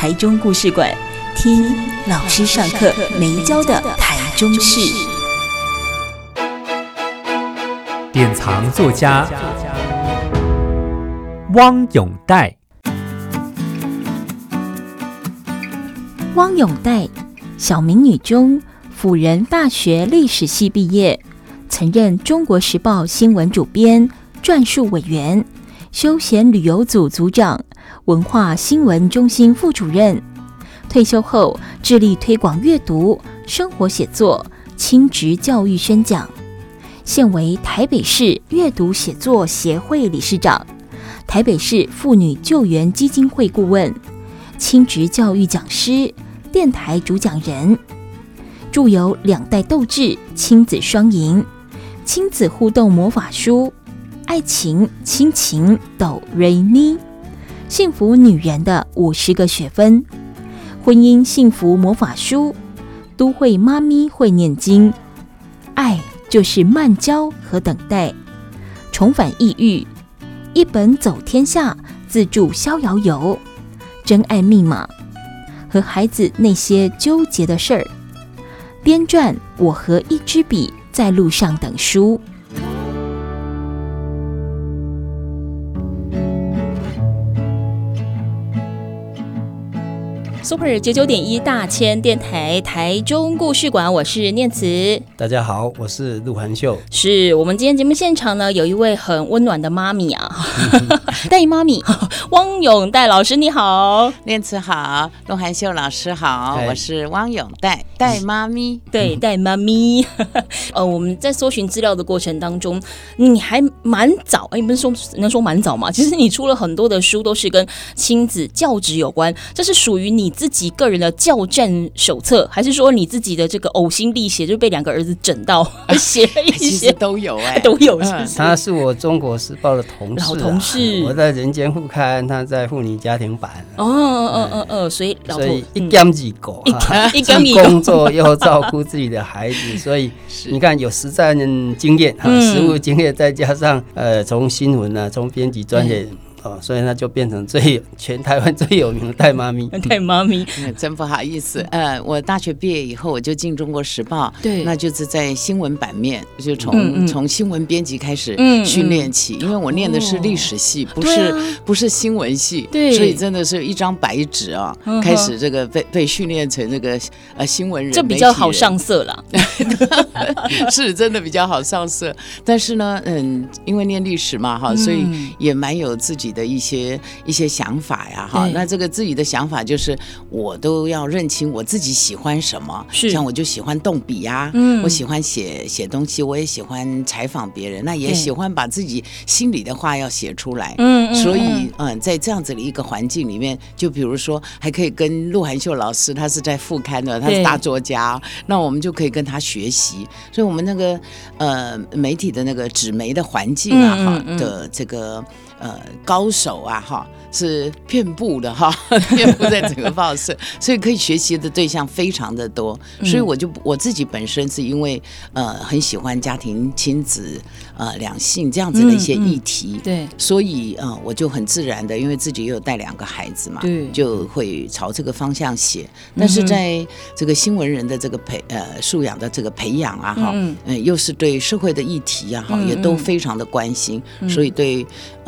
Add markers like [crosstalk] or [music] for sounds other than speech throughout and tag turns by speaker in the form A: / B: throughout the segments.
A: 台中故事馆，听老师上课没教的台中事。
B: 典藏作家汪永代。
A: 汪永代，小名女中，辅仁大学历史系毕业，曾任《中国时报》新闻主编、撰述委员、休闲旅游组组长。文化新闻中心副主任，退休后致力推广阅读、生活写作、亲职教育宣讲，现为台北市阅读写作协会理事长、台北市妇女救援基金会顾问、亲职教育讲师、电台主讲人，著有《两代斗志亲子双赢》、亲子互动魔法书《爱情亲情哆瑞咪》。幸福女人的五十个学分，婚姻幸福魔法书，都会妈咪会念经，爱就是慢教和等待，重返异域，一本走天下自助逍遥游，真爱密码和孩子那些纠结的事儿，编撰我和一支笔在路上等书。Super 九九点一大千电台台中故事馆，我是念慈。
C: 大家好，我是陆涵秀。
A: 是我们今天节目现场呢，有一位很温暖的妈咪啊，[laughs] 戴妈咪，[laughs] 汪永戴老师你好，
D: 念慈好，陆涵秀老师好，我是汪永戴戴妈咪，
A: 对，戴妈咪。[laughs] 呃，我们在搜寻资料的过程当中，你还蛮早，哎，不是说能说蛮早吗？其实你出了很多的书，都是跟亲子教职有关，这是属于你。自己个人的教战手册，还是说你自己的这个呕心沥血，就被两个儿子整到 [laughs] 写了一些
D: 都有哎，[laughs]
A: 都有是不是？
C: 他是我《中国时报》的同事，
A: 老同事。
C: 我在《人间副刊》，他在《妇女家庭版》。
A: 哦哦哦哦，所以
C: 所以一兼几狗，
A: 一兼
C: 几 [laughs] 工作又照顾自己的孩子，所以你看有实战经验哈，实务经验，再加上呃，从新闻啊，从编辑专业。哦，所以那就变成最全台湾最有名的带妈咪。[laughs]
A: 带妈咪，[laughs]
D: 真不好意思。呃，我大学毕业以后，我就进《中国时报》，对，那就是在新闻版面，就从从新闻编辑开始训练起。因为我念的是历史系，不是不是新闻系，对，所以真的是一张白纸啊，开始这个被被训练成这个呃新闻人，
A: 这比较好上色了，[laughs]
D: 是真的比较好上色。但是呢，嗯，因为念历史嘛，哈，所以也蛮有自己的一些一些想法呀，哈，那这个自己的想法就是我都要认清我自己喜欢什么，是。像我就喜欢动笔呀，嗯，我喜欢写写东西，我也喜欢采访别人，那也喜欢把自己心里的话要写出来，嗯，所以嗯，在这样子的一个环境里面，就比如说还可以跟陆涵秀老师，他是在副刊的，他是大作家，那我们就可以跟他学习，所以我们那个呃媒体的那个纸媒的环境啊，哈的这个。呃，高手啊，哈，是遍布的哈，[laughs] 遍布在整个报社，[laughs] 所以可以学习的对象非常的多。所以我就我自己本身是因为呃很喜欢家庭亲子呃两性这样子的一些议题，嗯。嗯、对，所以呃我就很自然的，因为自己也有带两个孩子嘛，对，就会朝这个方向写。但是在这个新闻人的这个培呃素养的这个培养啊，哈，嗯，又是对社会的议题啊，哈，也都非常的关心，所以对。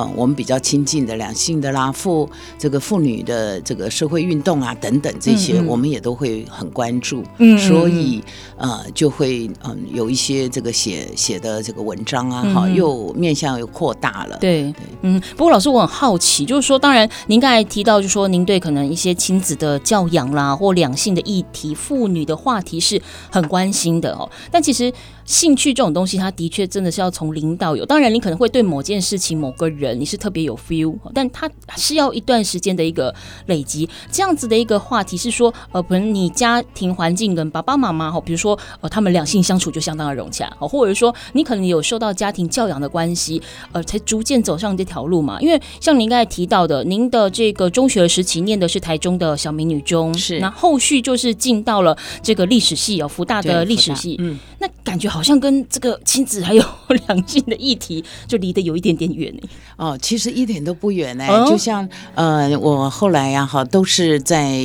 D: 嗯，我们比较亲近的两性的啦，妇这个妇女的这个社会运动啊等等这些，我们也都会很关注。嗯，所以呃就会嗯有一些这个写写的这个文章啊，哈、嗯，又面向又扩大了。对对，
A: 嗯。不过老师，我很好奇，就是说，当然您刚才提到，就是说您对可能一些亲子的教养啦，或两性的议题、妇女的话题是很关心的哦。但其实兴趣这种东西，它的确真的是要从零到有。当然，你可能会对某件事情、某个人，你是特别有 feel，但它是要一段时间的一个累积。这样子的一个话题是说，呃，可能你家庭环境跟爸爸妈妈哈，比如说呃，他们两性相处就相当的融洽，或者说你可能有受到家庭教养的关系，呃，才逐渐走上这条路嘛。因为像您刚才提到的，您的这个中学时期念的是台中的小明女中，
D: 是
A: 那后续就是进到了这个历史系哦，福大的历史系，嗯，那感觉好像跟这个亲子还有 [laughs] 两性的议题就离得有一点点远呢。
D: 哦，其实一点都不远呢。就像呃，我后来呀哈，都是在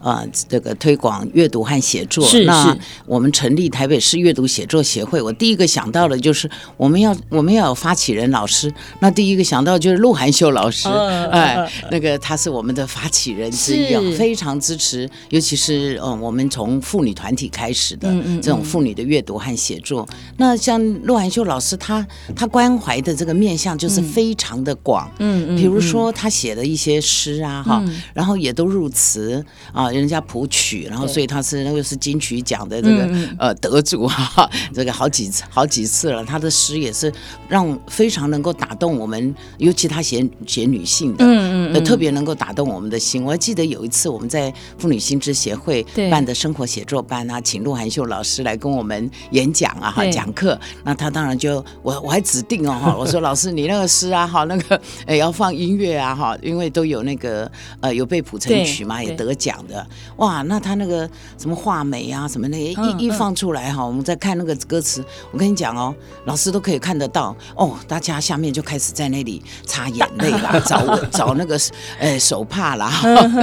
D: 呃这个推广阅读和写作。
A: 是
D: 那我们成立台北市阅读写作协会，我第一个想到的就是我们要我们要有发起人老师。那第一个想到就是鹿晗秀老师，哎，那个他是我们的发起人之一，非常支持，尤其是嗯，我们从妇女团体开始的这种妇女的阅读和写作。那像鹿晗秀老师，他他关怀的这个面向就是非常的广，嗯嗯，比如说他写的一些诗啊，哈，然后也都入词啊，人家谱曲，然后所以他是那个是金曲奖的这个呃得主哈，[laughs] 这个好几次好几次了，他的诗也是让非常能够打动我们，尤其他写写女性的，嗯嗯，特别能够打动我们的心。我还记得有一次我们在妇女新知协会办的生活写作班啊，请鹿晗秀老师来跟我们演讲啊，哈，讲课，那他当然就我我还指定哦哈，我说老师你那个诗啊哈，那个 [laughs] 哎要放音乐啊哈，因为都有那个呃有被谱成曲嘛，也得奖的。哇，那他那个什么画眉啊什么那一一放出来哈，我们在看那个歌词，我跟你讲哦，老师都可以看得到。哦，大家下面就开始在那里擦眼泪啦，[laughs] 找找那个呃手帕啦，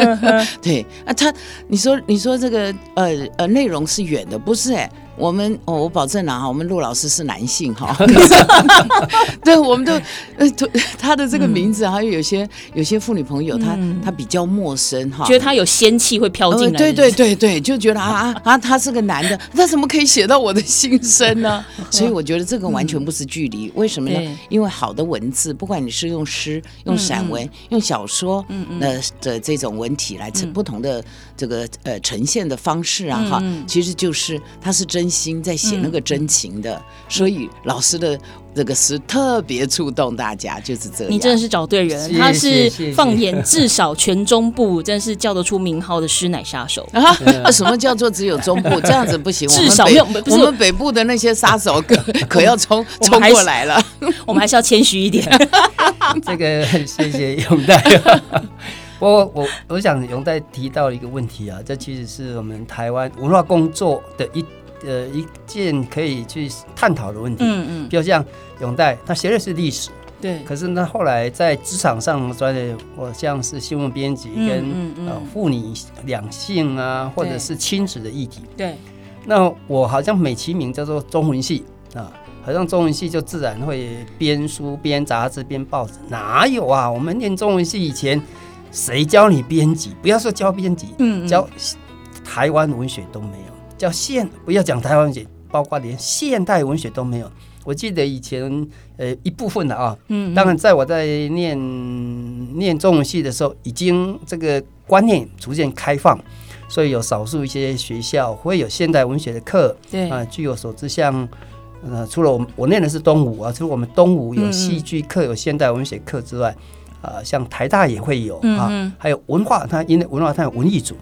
D: [laughs] 对啊，他你说你说这个呃呃内容是远的，不是哎。我们哦，我保证了哈，我们陆老师是男性哈，[laughs] 对，我们都呃，他的这个名字还有有些有些妇女朋友，他他比较陌生哈，
A: 觉得他有仙气会飘进来，
D: 对对对对，就觉得啊啊，他是个男的，他怎么可以写到我的心声呢？[laughs] 所以我觉得这个完全不是距离，为什么呢？因为好的文字，不管你是用诗、用散文、用小说，嗯嗯，的的这种文体来呈不同的这个呃呈现的方式啊哈，其实就是它是真。心在写那个真情的，嗯、所以老师的这个诗特别触动大家，就是这样。
A: 你真的是找对人，他是放眼至少全中部，真是叫得出名号的诗奶杀手
D: 啊！什么叫做只有中部？这样子不行，[laughs]
A: 至少
D: 我们，我们北部的那些杀手可 [laughs] 可要冲冲过来了，[laughs]
A: 我们还是要谦虚一点。
C: 这个谢谢永代。不过我我想永代提到一个问题啊，这其实是我们台湾文化工作的一。呃，一件可以去探讨的问题，嗯嗯，比如像永代，他学的是历史，
A: 对，
C: 可是呢，后来在职场上专业，我像是新闻编辑跟呃妇女两性啊，或者是亲子的议题，
A: 对，
C: 那我好像美其名叫做中文系啊，好像中文系就自然会编书、编杂志、编报纸，哪有啊？我们念中文系以前，谁教你编辑？不要说教编辑，嗯，教台湾文学都没有。叫现，不要讲台湾文学，包括连现代文学都没有。我记得以前呃一部分的啊，嗯，当然在我在念念中文系的时候，已经这个观念逐渐开放，所以有少数一些学校会有现代文学的课，对啊，据我所知，像呃除了我我念的是东吴啊，除了我们东吴有戏剧课、有现代文学课之外，啊，像台大也会有啊，还有文化，它因为文化它有文艺组。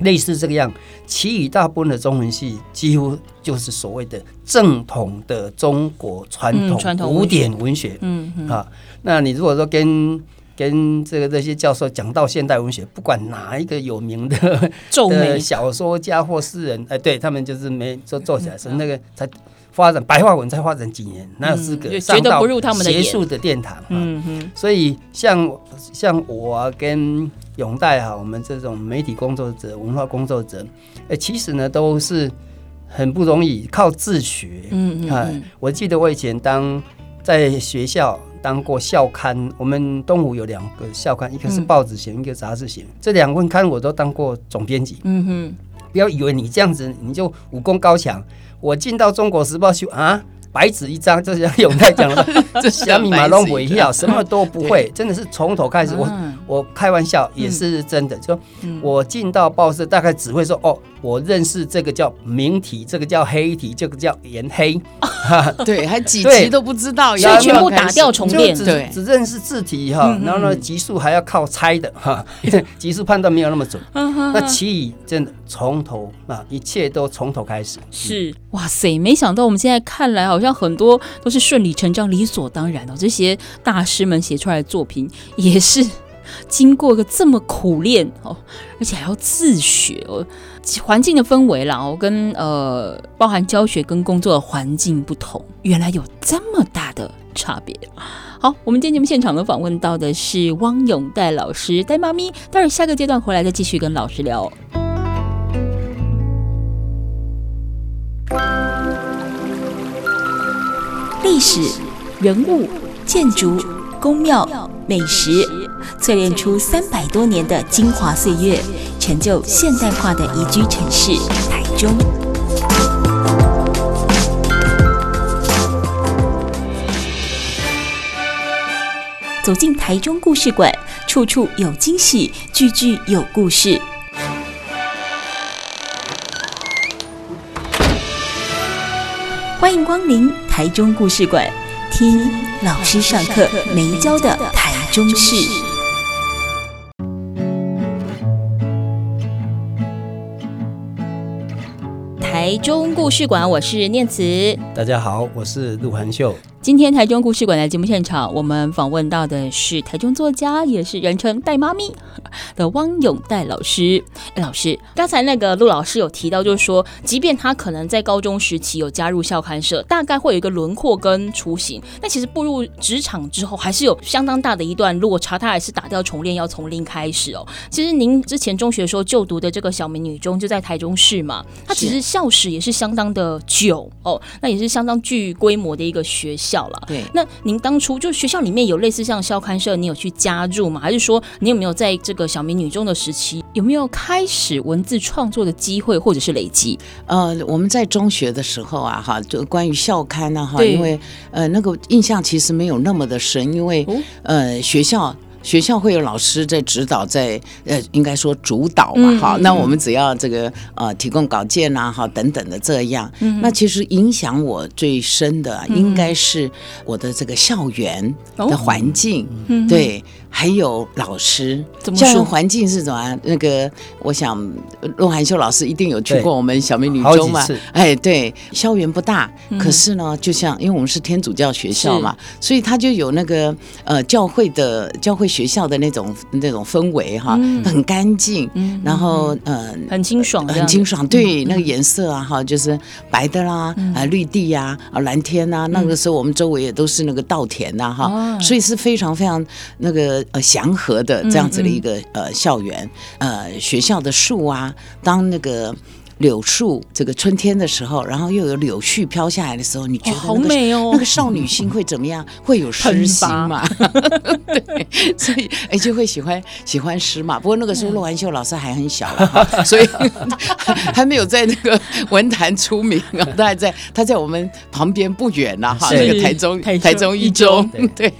C: 类似这个样，其余大部分的中文系几乎就是所谓的正统的中国传统古典文学。嗯嗯啊，那你如果说跟跟这个这些教授讲到现代文学，不管哪一个有名的 [laughs] 的小说家或诗人，哎，对他们就是没做做起来是那个才。发展白话文才发展几年，哪有资格上到学术的殿堂？嗯嗯，所以像像我啊，跟永代哈，我们这种媒体工作者、文化工作者，哎，其实呢都是很不容易，靠自学。嗯嗯，我记得我以前当在学校当过校刊，我们东吴有两个校刊，一个是报纸型，一个杂志型，这两份刊我都当过总编辑。嗯哼，不要以为你这样子你就武功高强。我进到《中国时报》去啊，白纸一张，就像永泰讲的，[laughs] 这小米马龙不一样，什么都不会，真的是从头开始。我我开玩笑也是真的，就我进到报社，大概只会说哦，我认识这个叫明体，这个叫黑体，这个叫颜黑。[laughs]
D: 对，还几级都不知道，
A: 所以全部打掉重练，
C: 对，只认识字体哈，然后呢，级数还要靠猜的哈，[laughs] 级数判断没有那么准。那其余真的从头啊，一切都从头开始。
A: 是，哇塞，没想到我们现在看来好像很多都是顺理成章、理所当然哦。这些大师们写出来的作品也是经过一个这么苦练哦，而且还要自学哦。环境的氛围啦，我，跟呃，包含教学跟工作的环境不同，原来有这么大的差别。好，我们今天节目现场呢访问到的是汪咏黛老师，戴妈咪。待会下个阶段回来再继续跟老师聊。历史、人物、建筑、宫庙、美食，淬炼出三百多年的精华岁月。成就现代化的宜居城市台中。走进台中故事馆，处处有惊喜，句句有故事。欢迎光临台中故事馆，听老师上课没教的台中事。台中故事馆，我是念慈。
C: 大家好，我是陆恒秀。
A: 今天台中故事馆的节目现场，我们访问到的是台中作家，也是人称“戴妈咪”的汪永戴老师。哎，老师，刚才那个陆老师有提到，就是说，即便他可能在高中时期有加入校刊社，大概会有一个轮廓跟雏形，但其实步入职场之后，还是有相当大的一段落差。他还是打掉重练，要从零开始哦。其实您之前中学时候就读的这个小明女中，就在台中市嘛，它其实校史也是相当的久哦，那也是相当具规模的一个学校。了，
D: 对。
A: 那您当初就学校里面有类似像校刊社，你有去加入吗？还是说你有没有在这个小民女中的时期，有没有开始文字创作的机会或者是累积？
D: 呃，我们在中学的时候啊，哈，就关于校刊呢，哈，因为呃那个印象其实没有那么的深，因为呃学校。学校会有老师在指导，在呃，应该说主导嘛，哈、嗯。那我们只要这个呃，提供稿件呐，哈，等等的这样。嗯、那其实影响我最深的，应该是我的这个校园的环境，嗯、对。还有老师，校园环境是怎么？那个，我想陆涵秀老师一定有去过我们小美女中嘛？哎，对，校园不大，嗯、可是呢，就像因为我们是天主教学校嘛，所以它就有那个呃教会的教会学校的那种那种氛围哈，嗯、很干净，嗯、然后呃
A: 很清爽，
D: 很清爽，对，嗯、那个颜色啊哈，就是白的啦，嗯、啊绿地呀，啊蓝天呐，那个时候我们周围也都是那个稻田呐哈，嗯、所以是非常非常那个。呃，祥和的这样子的一个、呃校园，呃学校的树啊，当那个。柳树，这个春天的时候，然后又有柳絮飘下来的时候，你觉得、那个哦、好美哦？那个少女心会怎么样？[laughs] 会有诗心嘛？[laughs] 对，所以哎就会喜欢喜欢诗嘛。不过那个时候陆安秀老师还很小、啊，[laughs] 所以还没有在那个文坛出名啊。他还在他在我们旁边不远呐、啊，哈，那个台中台中一中。对，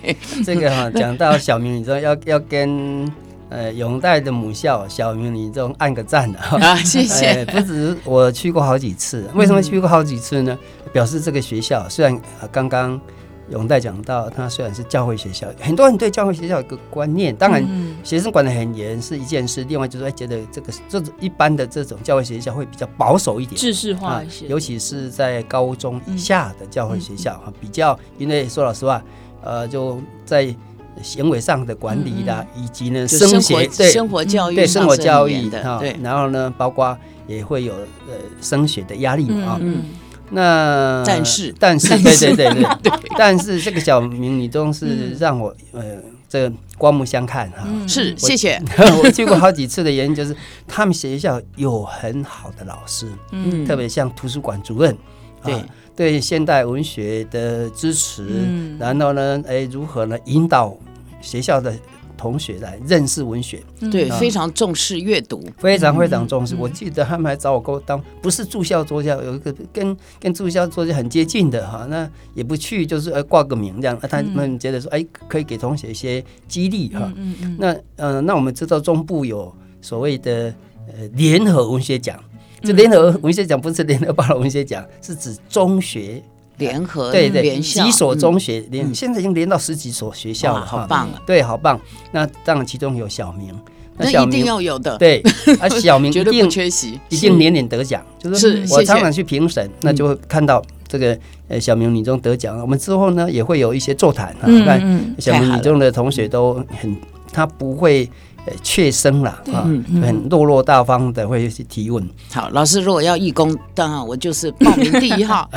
C: 这个哈讲到小明，你说要要跟。呃，永代的母校小明女中按个赞的啊，
D: 谢谢。
C: 不止我去过好几次，为什么去过好几次呢？表示这个学校虽然刚刚永代讲到，它虽然是教会学校，很多人对教会学校有个观念，当然学生管得很严是一件事，另外就是觉得这个这种一般的这种教会学校会比较保守一点，
A: 制式化一些，
C: 尤其是在高中以下的教会学校啊，比较因为说老实话，呃，就在。行为上的管理啦，嗯、以及呢，升学对
D: 生活教育
C: 对生活教育的对，然后呢，包括也会有呃升学的压力嘛啊。嗯，那
D: 但是。
C: 但是对对对对。[laughs] 对，但是这个小明女中是让我呃这个刮目相看哈。
D: 是，谢谢。[laughs]
C: 我去过好几次的原因就是，他们学校有很好的老师，嗯，特别像图书馆主任，对对现代文学的支持，然后呢，哎，如何呢引导。学校的同学来认识文学，
D: 对，非常重视阅读，
C: 非常非常重视。我记得他们还找我给我当，不是住校作家，有一个跟跟住校作家很接近的哈，那也不去，就是呃挂个名这样。他们觉得说，哎，可以给同学一些激励哈。嗯嗯那呃，那我们知道中部有所谓的呃联合文学奖，就联合文学奖不是联合报的文学奖，是指中学
D: 联合对对
C: 几所中学连，现在已经连到十几所学校了，
D: 好棒啊！
C: 对，好棒。那当然其中有小明，
D: 那一定要有的。
C: 对，[laughs] 啊，小明绝
D: 对不缺席，
C: 一定年年得奖。就是我常常去评审，那就会看到这个呃小明女中得奖。我们之后呢也会有一些座谈啊，看小明女中的同学都很，他不会。怯生了啊，很落落大方的会去提问。
D: 好，老师如果要义工，当然我就是报名第一号。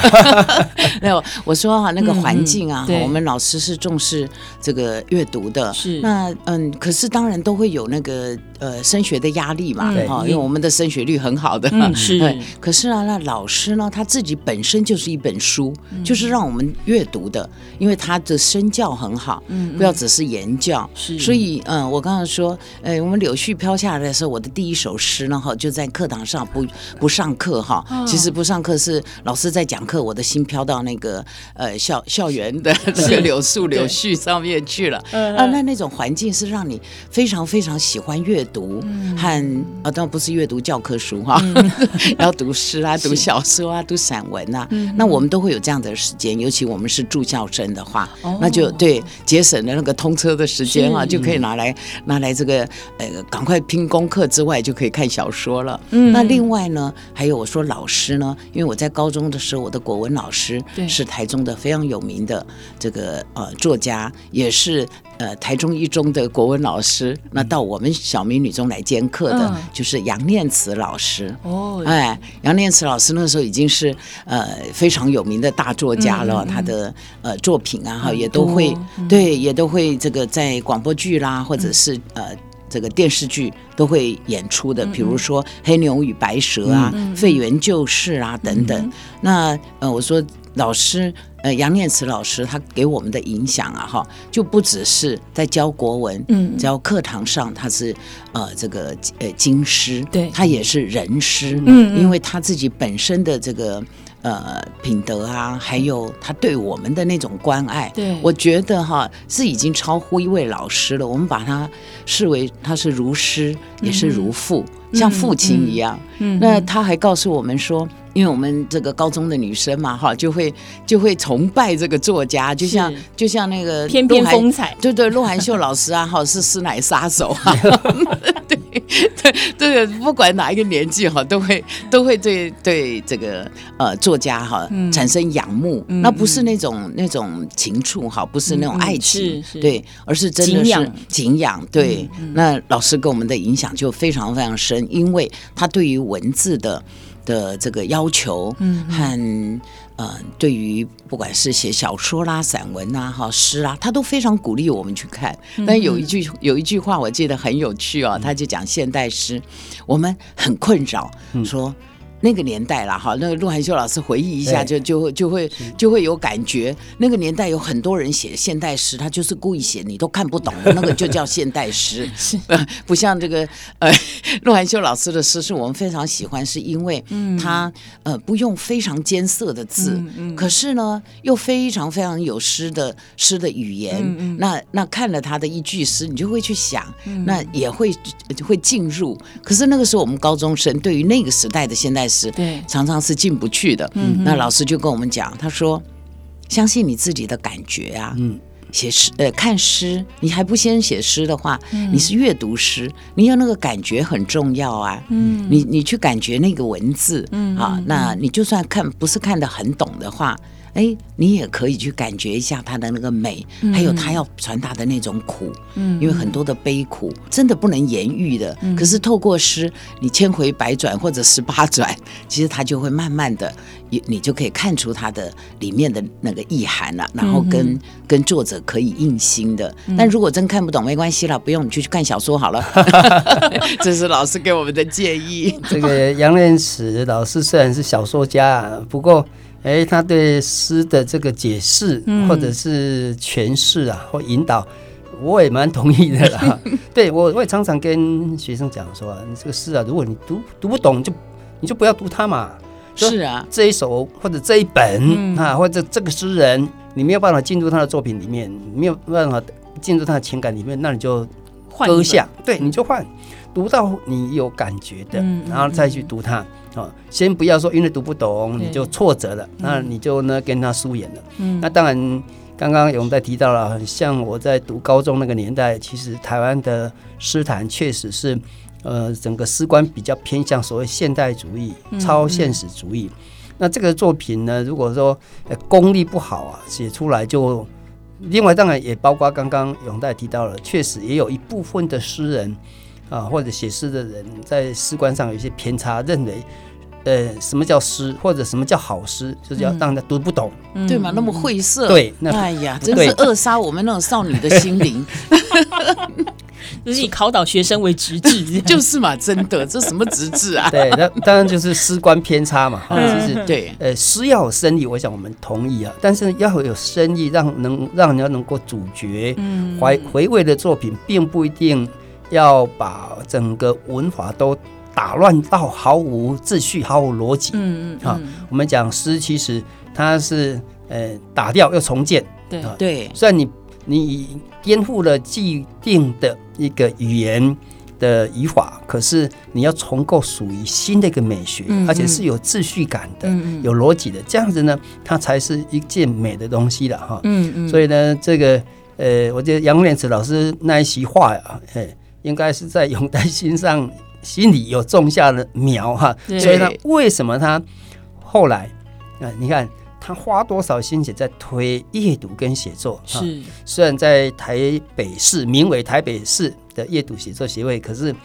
D: [laughs] 没有，我说哈，那个环境啊，我们老师是重视这个阅读的。是，那嗯，可是当然都会有那个呃升学的压力嘛，哈，因为我们的升学率很好的。是，可是啊，那老师呢，他自己本身就是一本书，就是让我们阅读的，因为他的身教很好，嗯不要只是言教。是，所以嗯，我刚刚说。哎，我们柳絮飘下来的时候，我的第一首诗呢，哈，就在课堂上不不上课哈。其实不上课是老师在讲课，我的心飘到那个呃校校园的那个柳树柳絮上面去了。啊，那那种环境是让你非常非常喜欢阅读和啊，当然不是阅读教科书哈，[laughs] 要读诗啊，[laughs] 读小说啊，读散文啊。那我们都会有这样的时间，尤其我们是住校生的话，那就对节省了那个通车的时间啊，就可以拿来拿来这个。呃，赶快拼功课之外，就可以看小说了。嗯，那另外呢，还有我说老师呢，因为我在高中的时候，我的国文老师是台中的非常有名的这个呃作家，也是呃台中一中的国文老师。那到我们小明女中来兼课的，就是杨念慈老师。哦，哎，杨念慈老师那时候已经是呃非常有名的大作家了，他的呃作品啊哈也都会对，也都会这个在广播剧啦，或者是呃。这个电视剧都会演出的，比如说《黑牛与白蛇》啊，嗯《废园旧事》啊等等。嗯、那呃，我说老师呃杨念慈老师他给我们的影响啊，哈，就不只是在教国文，嗯，教课堂上他是呃这个呃经师，对，他也是人师，嗯，嗯，因为他自己本身的这个。呃，品德啊，还有他对我们的那种关爱，对，我觉得哈是已经超乎一位老师了。我们把他视为他是如师，也是如父，嗯、像父亲一样。嗯，那他还告诉我们说，因为我们这个高中的女生嘛，哈，就会就会崇拜这个作家，就像就像那个
A: 翩翩风采，
D: 对对，陆含秀老师啊，哈，[laughs] 是师奶杀手啊。[laughs] 对对对，不管哪一个年纪哈，都会都会对对这个呃作家哈产生仰慕，那不是那种那种情处哈，不是那种爱情，对，而是真的是敬仰。对，那老师给我们的影响就非常非常深，因为他对于文字的的这个要求，嗯，和呃，对于不管是写小说啦、散文啦、哈诗啦，他都非常鼓励我们去看。但有一句有一句话，我记得很有趣哦，他就讲现代诗，我们很困扰，说。那个年代了哈，那个陆汉秀老师回忆一下就，就就就会就会有感觉。那个年代有很多人写现代诗，他就是故意写你都看不懂那个就叫现代诗，[laughs] [laughs] 不像这个呃陆汉秀老师的诗是我们非常喜欢，是因为他呃不用非常艰涩的字，可是呢又非常非常有诗的诗的语言。那那看了他的一句诗，你就会去想，那也会会进入。可是那个时候我们高中生对于那个时代的现代。是，对，常常是进不去的。嗯，那老师就跟我们讲，他说：“相信你自己的感觉啊，嗯，写诗，呃，看诗，你还不先写诗的话，嗯，你是阅读诗，你有那个感觉很重要啊。嗯，你你去感觉那个文字，嗯，啊，那你就算看不是看得很懂的话。”哎，你也可以去感觉一下它的那个美，嗯、还有他要传达的那种苦，嗯，因为很多的悲苦真的不能言喻的。嗯、可是透过诗，你千回百转或者十八转，[laughs] 其实它就会慢慢的，你你就可以看出它的里面的那个意涵了，然后跟、嗯、跟作者可以印心的。嗯、但如果真看不懂，没关系了，不用你去看小说好了。[laughs] 这是老师给我们的建议。
C: 这个杨念慈老师虽然是小说家，不过。哎，他对诗的这个解释，或者是诠释啊，或引导，我也蛮同意的啦。[laughs] 对我，我也常常跟学生讲说，你这个诗啊，如果你读读不懂，就你就不要读它嘛。
D: 是啊，
C: 这一首或者这一本啊，或者这个诗人，你没有办法进入他的作品里面，没有办法进入他的情感里面，那你就搁下，对，你就换。读到你有感觉的，
A: 嗯、
C: 然后再去读它啊、哦。先不要说因为读不懂你就挫折了，那你就呢跟他疏远了。嗯，那当然，刚刚永代提到了，像我在读高中那个年代，其实台湾的诗坛确实是。呃，整个诗观比较偏向所谓现代主义、超现实主义。嗯嗯、那这个作品呢，如果说、呃、功力不好啊，写出来就另外当然也包括刚刚永代提到了，确实也有一部分的诗人啊，或者写诗的人在诗观上有一些偏差，认为呃什么叫诗或者什么叫好诗，就是要让人读不懂，
D: 嗯、对吗？那么晦涩，
C: 对，那
D: 哎呀，真是扼杀我们那种少女的心灵。[laughs]
A: 就是以考倒学生为职志，[laughs]
D: 就是嘛，真的，这什么职志啊？[laughs]
C: 对，那当然就是诗观偏差嘛。哈，其实
D: 对，
C: 呃，诗要有深意，我想我们同意啊。但是要有深意，让能让人家能够咀嚼、怀回味的作品，并不一定要把整个文法都打乱到毫无秩序、毫无逻辑。嗯嗯。啊，我们讲诗，其实它是呃打掉又重建。
A: 对
D: 对，
C: 虽然你。你颠覆了既定的一个语言的语法，可是你要重构属于新的一个美学，嗯嗯，而且是有秩序感的、有逻辑的，这样子呢，它才是一件美的东西了哈。嗯嗯。所以呢，这个呃，我觉得杨莲池老师那一席话呀，哎，应该是在永代心上心里有种下了苗哈。所以呢，为什么他后来啊、呃，你看。他花多少心血在推阅读跟写作？是，虽然在台北市名为台北市的阅读写作协会，可是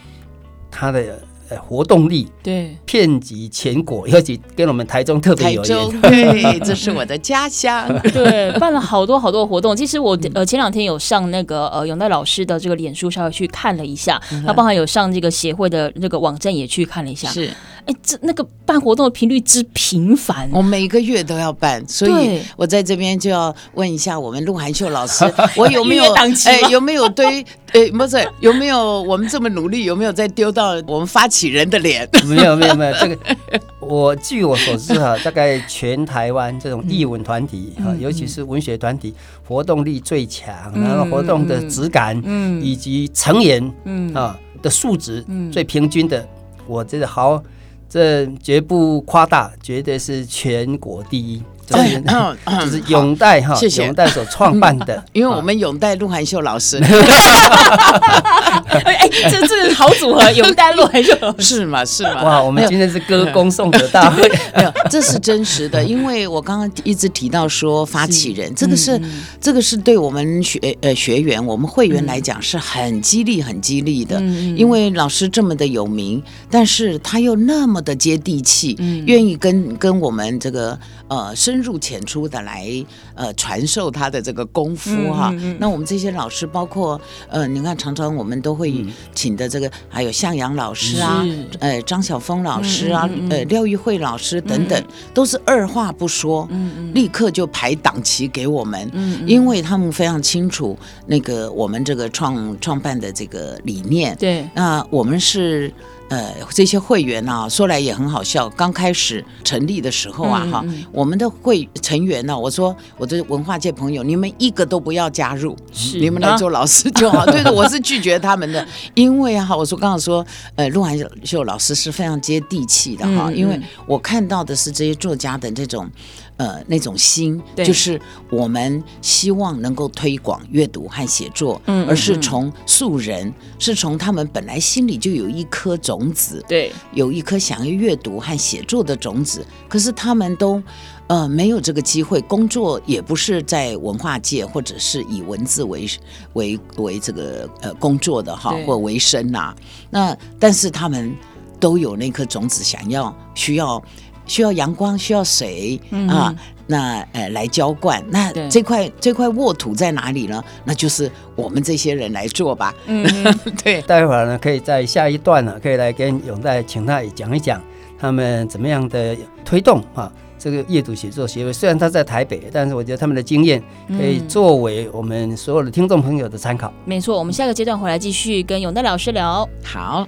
C: 他的。呃，活动力对，遍及全国，尤其跟我们台中特别有缘。[laughs]
D: 对，这是我的家乡。[laughs]
A: 对，办了好多好多活动。其实我呃前两天有上那个呃永代老师的这个脸书稍微去看了一下，他包含有上这个协会的那个网站也去看了一下。是，哎，这那个办活动的频率之频繁，
D: 我每个月都要办，所以我在这边就要问一下我们鹿晗秀老师，[laughs] 我有没有哎有没有对哎不是有没有我们这么努力有没有再丢到我们发起。人的脸 [laughs]
C: 没有没有没有，这个我据我所知哈，大概全台湾这种艺文团体哈，尤其是文学团体，活动力最强，然后活动的质感，嗯，以及成员，嗯啊的素质最平均的，我觉得好，这绝不夸大，绝对是全国第一。就是 [laughs] 就是永代哈，谢谢。永代所创办的，[laughs]
D: 因为我们永代鹿晗秀老师，[laughs]
A: 哎，这这个好组合，永代鹿晗秀
D: 是吗？是吗？
C: 哇，我们今天是歌功颂德大会，
D: 没有，这是真实的，因为我刚刚一直提到说发起人，这个是这个是对我们学呃学员我们会员来讲是很激励很激励的，因为老师这么的有名，但是他又那么的接地气，愿意跟跟我们这个呃深入浅出的来呃传授他的这个功夫哈，嗯嗯。嗯、那我们这些老师包括呃，你看常常我们都会请的这个，还有向阳老师啊，呃张晓峰老师啊，呃廖玉慧老师等等，嗯、都是二话不说，嗯嗯、立刻就排档期给我们，嗯嗯、因为他们非常清楚那个我们这个创创办的这个理念，对，那我们是。呃，这些会员呢、啊，说来也很好笑。刚开始成立的时候啊，哈、嗯，我们的会成员呢、啊，我说我的文化界朋友，你们一个都不要加入，是你们来做老师就好。啊、[laughs] 对的，我是拒绝他们的，因为哈、啊，我说刚刚说，呃，鹿晗秀老师是非常接地气的哈，嗯、因为我看到的是这些作家的这种。呃，那种心，就是我们希望能够推广阅读和写作，嗯，而是从素人，嗯、是从他们本来心里就有一颗种子，对，有一颗想要阅读和写作的种子，可是他们都呃没有这个机会，工作也不是在文化界，或者是以文字为为为这个呃工作的哈，或为生呐、啊，那但是他们都有那颗种子，想要需要。需要阳光，需要水、嗯、啊，那呃来浇灌，那这块这块沃土在哪里呢？那就是我们这些人来做吧。嗯，[laughs] 对。
C: 待会儿呢，可以在下一段呢，可以来跟永代请他也讲一讲他们怎么样的推动啊，这个阅读写作协会。虽然他在台北，但是我觉得他们的经验可以作为我们所有的听众朋友的参考。
A: 没错，我们下个阶段回来继续跟永代老师聊。
D: 好。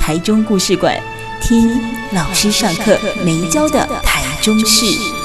A: 台中故事馆，听老师上课没教的台中事。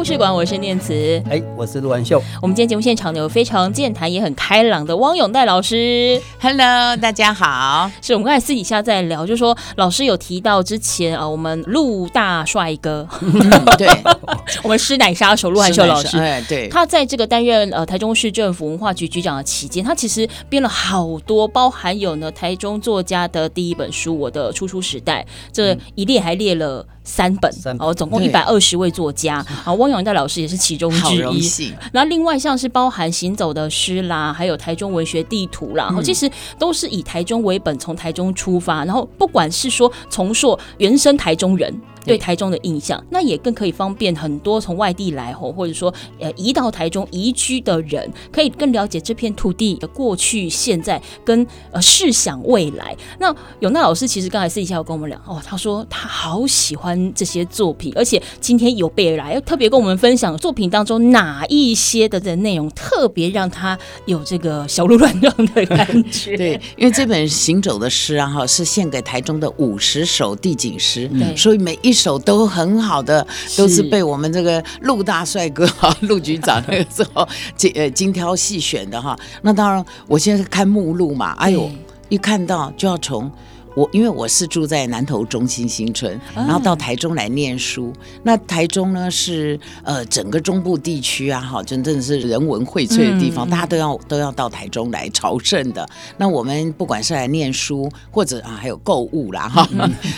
A: 故事馆，我是念慈，
C: 哎，我是陆文秀。
A: 我们今天节目现场呢，有非常健谈也很开朗的汪永代老师。
D: Hello，大家好。
A: 是我们刚才私底下在聊，就是说老师有提到之前啊，我们陆大帅哥，
D: 嗯、对，[laughs]
A: 我们师奶杀手陆汉秀老师，
D: 哎，对，
A: 他在这个担任呃台中市政府文化局局长的期间，他其实编了好多，包含有呢台中作家的第一本书《我的初出时代》，这一列还列了。三本哦，总共一百二十位作家，[laughs] 啊，汪永代老师也是其中之一。然后另外像是包含行走的诗啦，还有台中文学地图啦，然后其实都是以台中为本，从台中出发，然后不管是说重塑原生台中人。对台中的印象，那也更可以方便很多从外地来吼，或者说呃移到台中移居的人，可以更了解这片土地的过去、现在跟呃试想未来。那永娜老师其实刚才私底下有跟我们聊哦，他说他好喜欢这些作品，而且今天有备而来，要特别跟我们分享作品当中哪一些的的内容，特别让他有这个小鹿乱撞的感觉。[laughs]
D: 对，[laughs] 因为这本行走的诗啊哈，是献给台中的五十首地景诗，对所以每一。一首都很好的，都是被我们这个陆大帅哥哈 [laughs] 陆局长那个时候精呃精挑细选的哈。那当然，我现在看目录嘛，哎呦，一看到就要从。我因为我是住在南投中心新村，然后到台中来念书。那台中呢是呃整个中部地区啊，哈，真正是人文荟萃的地方，大家都要都要到台中来朝圣的。那我们不管是来念书，或者啊还有购物啦，哈，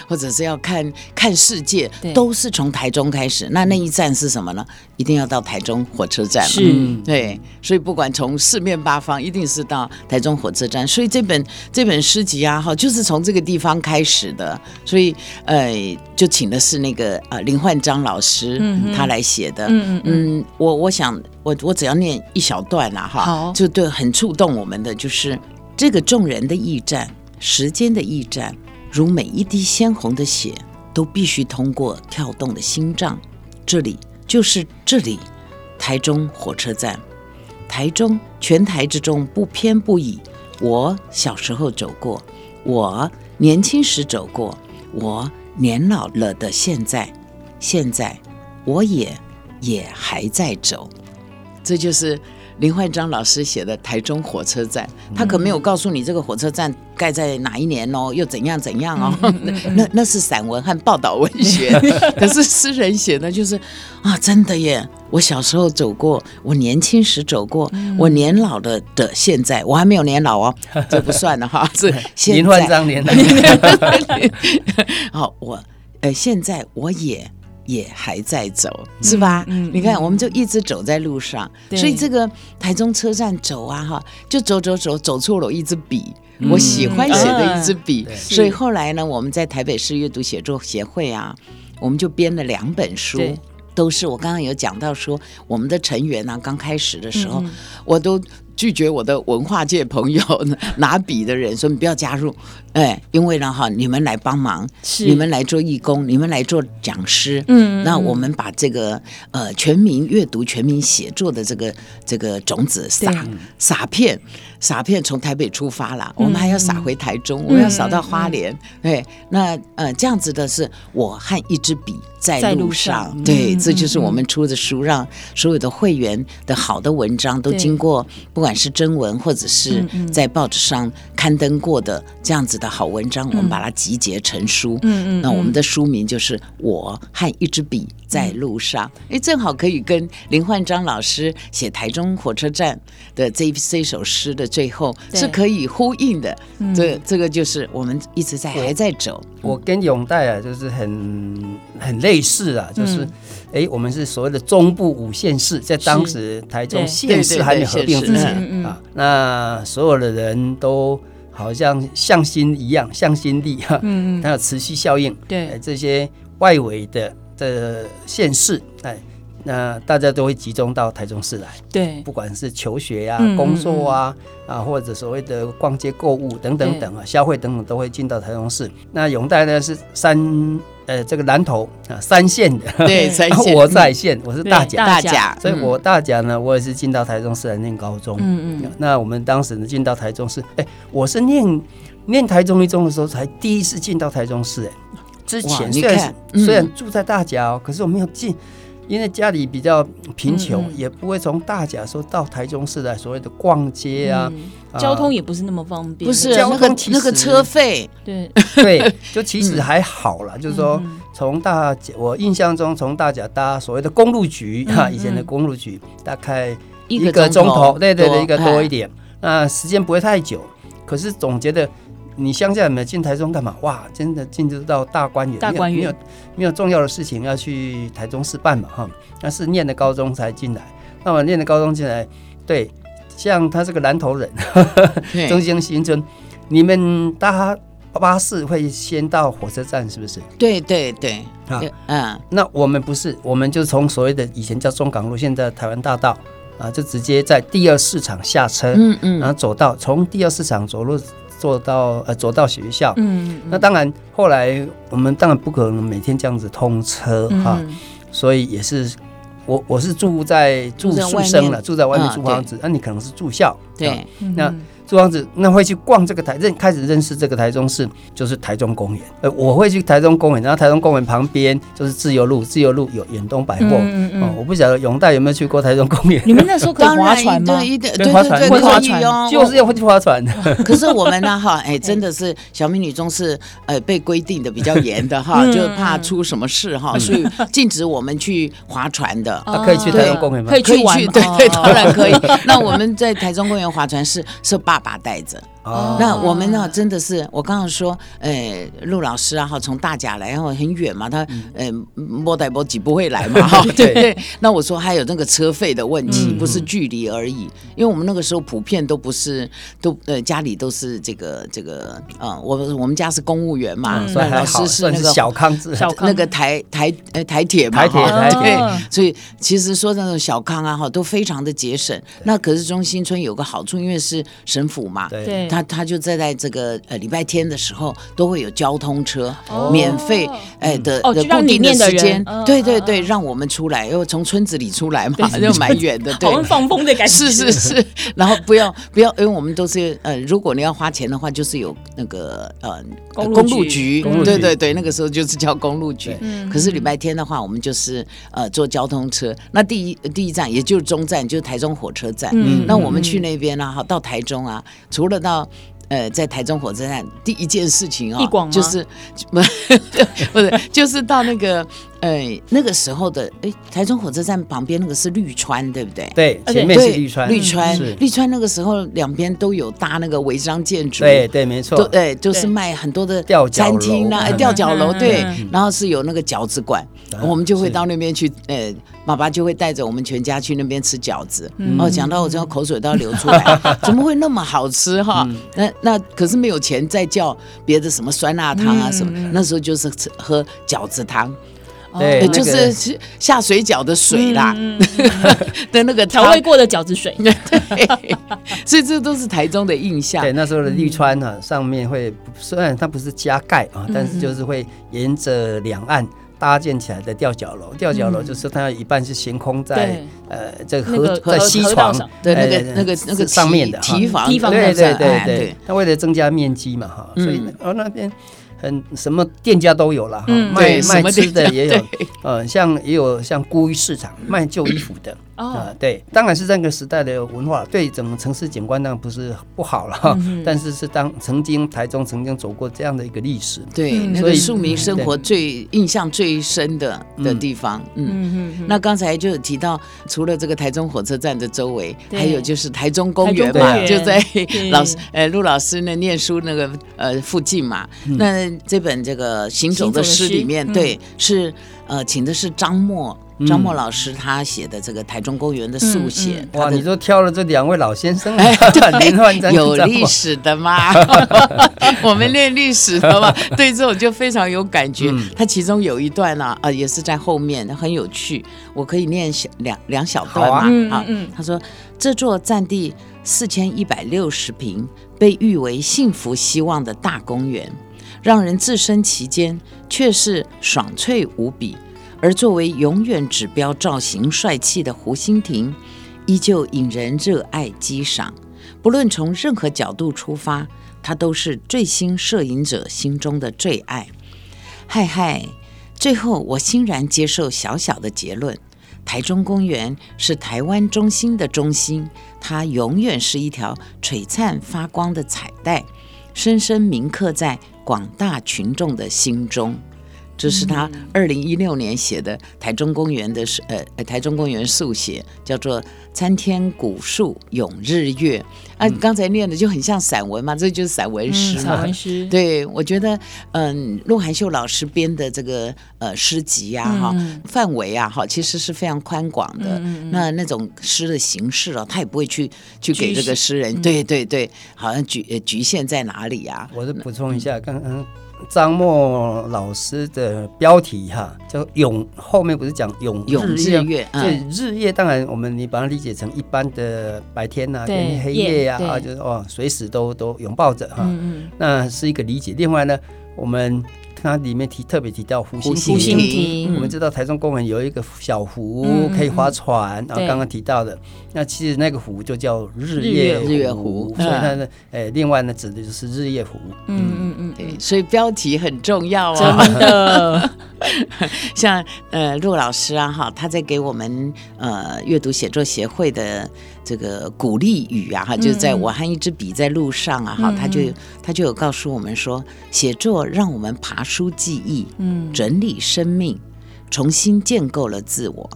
D: 或者是要看看世界，都是从台中开始。那那一站是什么呢？一定要到台中火车站。
A: 是，
D: 对，所以不管从四面八方，一定是到台中火车站。所以这本这本诗集啊，哈，就是从这个。地方开始的，所以呃，就请的是那个呃林焕章老师，嗯、他来写的。嗯嗯，嗯我我想我我只要念一小段啦，哈，就对，很触动我们的，就是这个众人的驿站，时间的驿站，如每一滴鲜红的血，都必须通过跳动的心脏。这里就是这里，台中火车站，台中全台之中不偏不倚。我小时候走过，我。年轻时走过，我年老了的现在，现在我也也还在走，这就是林焕章老师写的台中火车站。他可没有告诉你这个火车站盖在哪一年哦，又怎样怎样哦。[laughs] 那那是散文和报道文学，[laughs] 可是诗人写的就是啊，真的耶。我小时候走过，我年轻时走过，嗯、我年老了的现在，我还没有年老哦，[laughs] 这不算了哈。是
C: 林焕章年老。
D: 好，我呃，现在我也也还在走，是吧？嗯，你看，我们就一直走在路上，所以这个台中车站走啊，哈，就走走走，走错了一支笔，嗯、我喜欢写的一支笔，嗯、所以后来呢，我们在台北市阅读写作协会啊，我们就编了两本书。都是我刚刚有讲到说，我们的成员呢、啊，刚开始的时候，嗯、我都拒绝我的文化界朋友 [laughs] 拿笔的人说，你不要加入，哎，因为呢哈，你们来帮忙，是你们来做义工，你们来做讲师，嗯，那我们把这个呃全民阅读、全民写作的这个这个种子撒撒片。撒片从台北出发了，我们还要撒回台中，嗯、我们要撒到花莲。嗯、对，那呃这样子的是我和一支笔在路上。对，嗯、这就是我们出的书，让所有的会员的好的文章都经过，不管是征文或者是在报纸上刊登过的这样子的好文章，嗯、我们把它集结成书。嗯嗯。那我们的书名就是《我和一支笔在路上》。哎、嗯，正好可以跟林焕章老师写台中火车站的这一这一首诗的。最后是可以呼应的，对这这个就是我们一直在还在走。
C: 我跟永代啊，就是很很类似啊，就是哎、嗯，我们是所谓的中部五县市，在当时台中县市还没合并之前啊，那所有的人都好像向心一样，向心力哈，嗯嗯，它有持续效应，
A: 对，
C: 这些外围的的县市，哎，那大家都会集中到台中市来，
A: 对，
C: 不管是求学呀、啊、工作啊，啊，或者所谓的逛街购物等等等啊，消费等等都会进到台中市。那永代呢是三。呃，这个南投啊，三线的，[laughs]
D: 对，三线。[laughs]
C: 我在线，我是大甲，
D: 大甲，
C: 所以我大甲呢，我也是进到台中市来念高中。嗯嗯。那我们当时呢，进到台中市，哎，我是念念台中一中的时候，才第一次进到台中市。哎，之前虽然虽然住在大甲哦，可是我没有进，因为家里比较贫穷，也不会从大甲说到台中市来所谓的逛街啊。
A: 交通也不是那么方便，
D: 不是那个那个车费，
A: 对。
C: 对，[laughs] 就其实还好啦。就是说从大甲，我印象中从大甲搭所谓的公路局哈，以前的公路局大概一个钟头，对对对，一个多一点，那时间不会太久。可是总觉得你乡下有没有进台中干嘛？哇，真的进入到大观园，
A: 大观园
C: 没有没有重要的事情要去台中市办嘛哈？那是念的高中才进来，那我念的高中进来，对。像他是个南投人，[laughs] 中兴新村，你们搭巴士会先到火车站是不是？
D: 对对对，啊，
C: 嗯，那我们不是，我们就从所谓的以前叫中港路，现在台湾大道啊，就直接在第二市场下车，嗯嗯，然后走到从第二市场走路坐到呃走到学校，嗯，那当然后来我们当然不可能每天这样子通车哈，所以也是。我我是住在住宿生了，住在外面。租房子，那你可能是住校，
D: 对，
C: 那。租房子，那会去逛这个台认开始认识这个台中市，就是台中公园。呃，我会去台中公园，然后台中公园旁边就是自由路，自由路有远东百货。嗯嗯。哦，我不晓得永代有没有去过台中公园？
A: 你们那时候可以划船吗？
D: 对对对，划船，划船哦，
C: 就是要会去划船。
D: 可是我们呢，哈，哎，真的是小美女中是呃被规定的比较严的哈，就怕出什么事哈，所以禁止我们去划船的。
C: 可以去台中公园吗？
A: 可以去玩，
D: 对对，当然可以。那我们在台中公园划船是是爸爸带着。哦，那我们呢？真的是我刚刚说，呃，陆老师啊，哈，从大甲来，然后很远嘛，他呃，莫代波几不会来嘛，[laughs] 哈，对对。那我说还有那个车费的问题，不是距离而已，因为我们那个时候普遍都不是都呃家里都是这个这个呃，我我们家是公务员嘛，老师是那个
C: 小康子，
D: 那个台台呃台铁嘛，
C: 台铁台铁，
D: 所以其实说那种小康啊，哈，都非常的节省。那可是中心村有个好处，因为是省府嘛，对。他他就在在这个呃礼拜天的时候都会有交通车免费哎的的固定的时间，对对对，让我们出来，因为从村子里出来嘛，就蛮远的，对，
A: 放风的感觉，
D: 是是是。然后不要不要，因为我们都是呃，如果你要花钱的话，就是有那个呃公路局，对对对，那个时候就是叫公路局。可是礼拜天的话，我们就是呃坐交通车。那第一第一站也就是中站，就是台中火车站。嗯，那我们去那边呢，好到台中啊，除了到呃，在台中火车站第一件事情啊，就是不 [laughs] 不是就是到那个呃那个时候的哎，台中火车站旁边那个是绿川，对不对？
C: 对，前面是绿川，
D: 绿川，绿川那个时候两边都有搭那个违章建筑，
C: 对对，没错，
D: 对，就是卖很多的餐厅啊，吊脚楼，对，然后是有那个饺子馆，我们就会到那边去，呃，爸爸就会带着我们全家去那边吃饺子，哦，讲到我这口水都要流出来，[laughs] 怎么会那么好吃哈？那那可是没有钱再叫别的什么酸辣汤啊什么，嗯、那时候就是吃喝饺子汤，对，就是下水饺的水啦，嗯、[laughs] 的那个
A: 调味过的饺子水，[laughs]
D: 对，所以这都是台中的印象。
C: 对，那时候的绿川呢、啊，上面会虽然它不是加盖啊，但是就是会沿着两岸。搭建起来的吊脚楼，吊脚楼就是它一半是悬空在呃这个河在西床
D: 对那个那个那个
C: 上面的
D: 堤防，
C: 对对对对，它为了增加面积嘛哈，所以哦那边很什么店家都有了哈，卖卖吃的也有，呃像也有像孤衣市场卖旧衣服的。啊、呃，对，当然是这个时代的文化，对整个城市景观当然不是不好了但是是当曾经台中曾经走过这样的一个历史，
D: 对，嗯、那个庶民生活最印象最深的的地方，嗯，嗯哼那刚才就有提到，除了这个台中火车站的周围，对。还有就是台中公园嘛，就在 [laughs] 老师呃陆老师那念书那个呃附近嘛，嗯、那这本这个行走的诗里面，嗯、对，是呃请的是张默。张默老师他写的这个台中公园的速写。
C: 嗯嗯、哇，你都挑了这两位老先生，
D: 哎、[laughs] 有历史的嘛？[laughs] [laughs] 我们练历史的嘛，对这种就非常有感觉。嗯、他其中有一段呢、啊，呃，也是在后面，很有趣，我可以念小两两小段嘛。啊嗯、他说这座占地四千一百六十平，被誉为幸福希望的大公园。让人置身其间，却是爽脆无比；而作为永远指标造型帅气的湖心亭，依旧引人热爱激赏。不论从任何角度出发，它都是最新摄影者心中的最爱。嗨嗨，最后我欣然接受小小的结论：台中公园是台湾中心的中心，它永远是一条璀璨发光的彩带，深深铭刻在。广大群众的心中，这是他二零一六年写的台中公园的呃台中公园速写，叫做“参天古树咏日月”。啊，刚才念的就很像散文嘛，这就是散文诗。
A: 散文诗。
D: 对，我觉得，嗯，陆晗秀老师编的这个呃诗集呀，哈，范围啊，哈，其实是非常宽广的。那那种诗的形式啊，他也不会去去给这个诗人，对对对，好像局局限在哪里呀？
C: 我再补充一下，刚刚。张默老师的标题哈，叫“永”，后面不是讲“永
D: 永日月”？
C: 所以日月当然我们你把它理解成一般的白天呐、啊，跟黑夜呀，啊，就是哦，随时都都拥抱着哈。那是一个理解。另外呢，我们。它里面提特别提到湖心
A: 湖心亭，
C: 我们知道台中公园有一个小湖可以划船，然后刚刚提到的，那其实那个湖就叫日月
D: 日月湖，
C: 所以它呢，诶，另外呢指的就是日月湖。
D: 嗯嗯嗯，对，所以标题很重要
A: 啊，真的。[laughs]
D: 像呃陆老师啊哈，他在给我们呃阅读写作协会的这个鼓励语啊哈，就是在我和一支笔在路上啊哈，他就他就有告诉我们说，写作让我们爬书记忆，嗯，整理生命，重新建构了自我，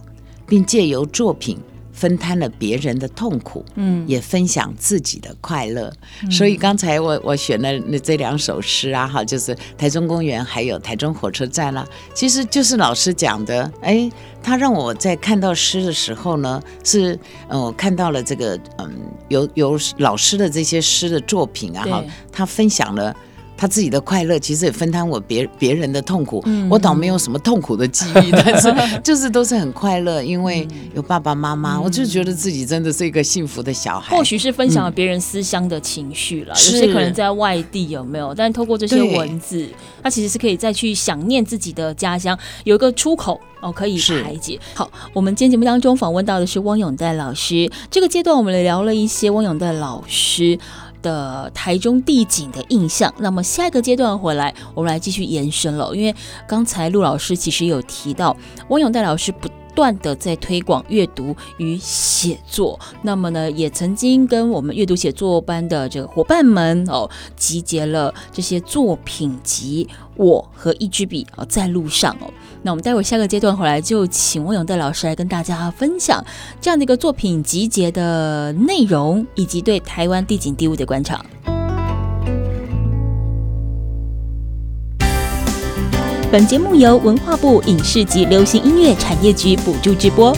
D: 并借由作品。分摊了别人的痛苦，嗯，也分享自己的快乐。嗯、所以刚才我我选了那这两首诗啊，哈，就是台中公园还有台中火车站啦、啊，其实就是老师讲的。哎，他让我在看到诗的时候呢，是嗯、呃，我看到了这个嗯，有有老师的这些诗的作品啊，哈，他分享了。他自己的快乐，其实也分摊我别别人的痛苦。嗯、我倒没有什么痛苦的记忆，[laughs] 但是就是都是很快乐，因为有爸爸妈妈，嗯、我就觉得自己真的是一个幸福的小孩。
A: 或许是分享了别人思乡的情绪了，嗯、有些可能在外地有没有？但是透过这些文字，他其实是可以再去想念自己的家乡，有一个出口哦，可以排解。好，我们今天节目当中访问到的是汪咏黛老师。这个阶段我们聊了一些汪咏黛老师的台中地景的印象，那么下一个阶段回来，我们来继续延伸了。因为刚才陆老师其实有提到，汪咏黛老师不断的在推广阅读与写作，那么呢，也曾经跟我们阅读写作班的这个伙伴们哦，集结了这些作品集。我和一支笔啊，在路上哦。那我们待会儿下个阶段回来，就请魏永岱老师来跟大家分享这样的一个作品集结的内容，以及对台湾地景地物的观察。本节目由文化部影视及流行音乐产业局补助直播。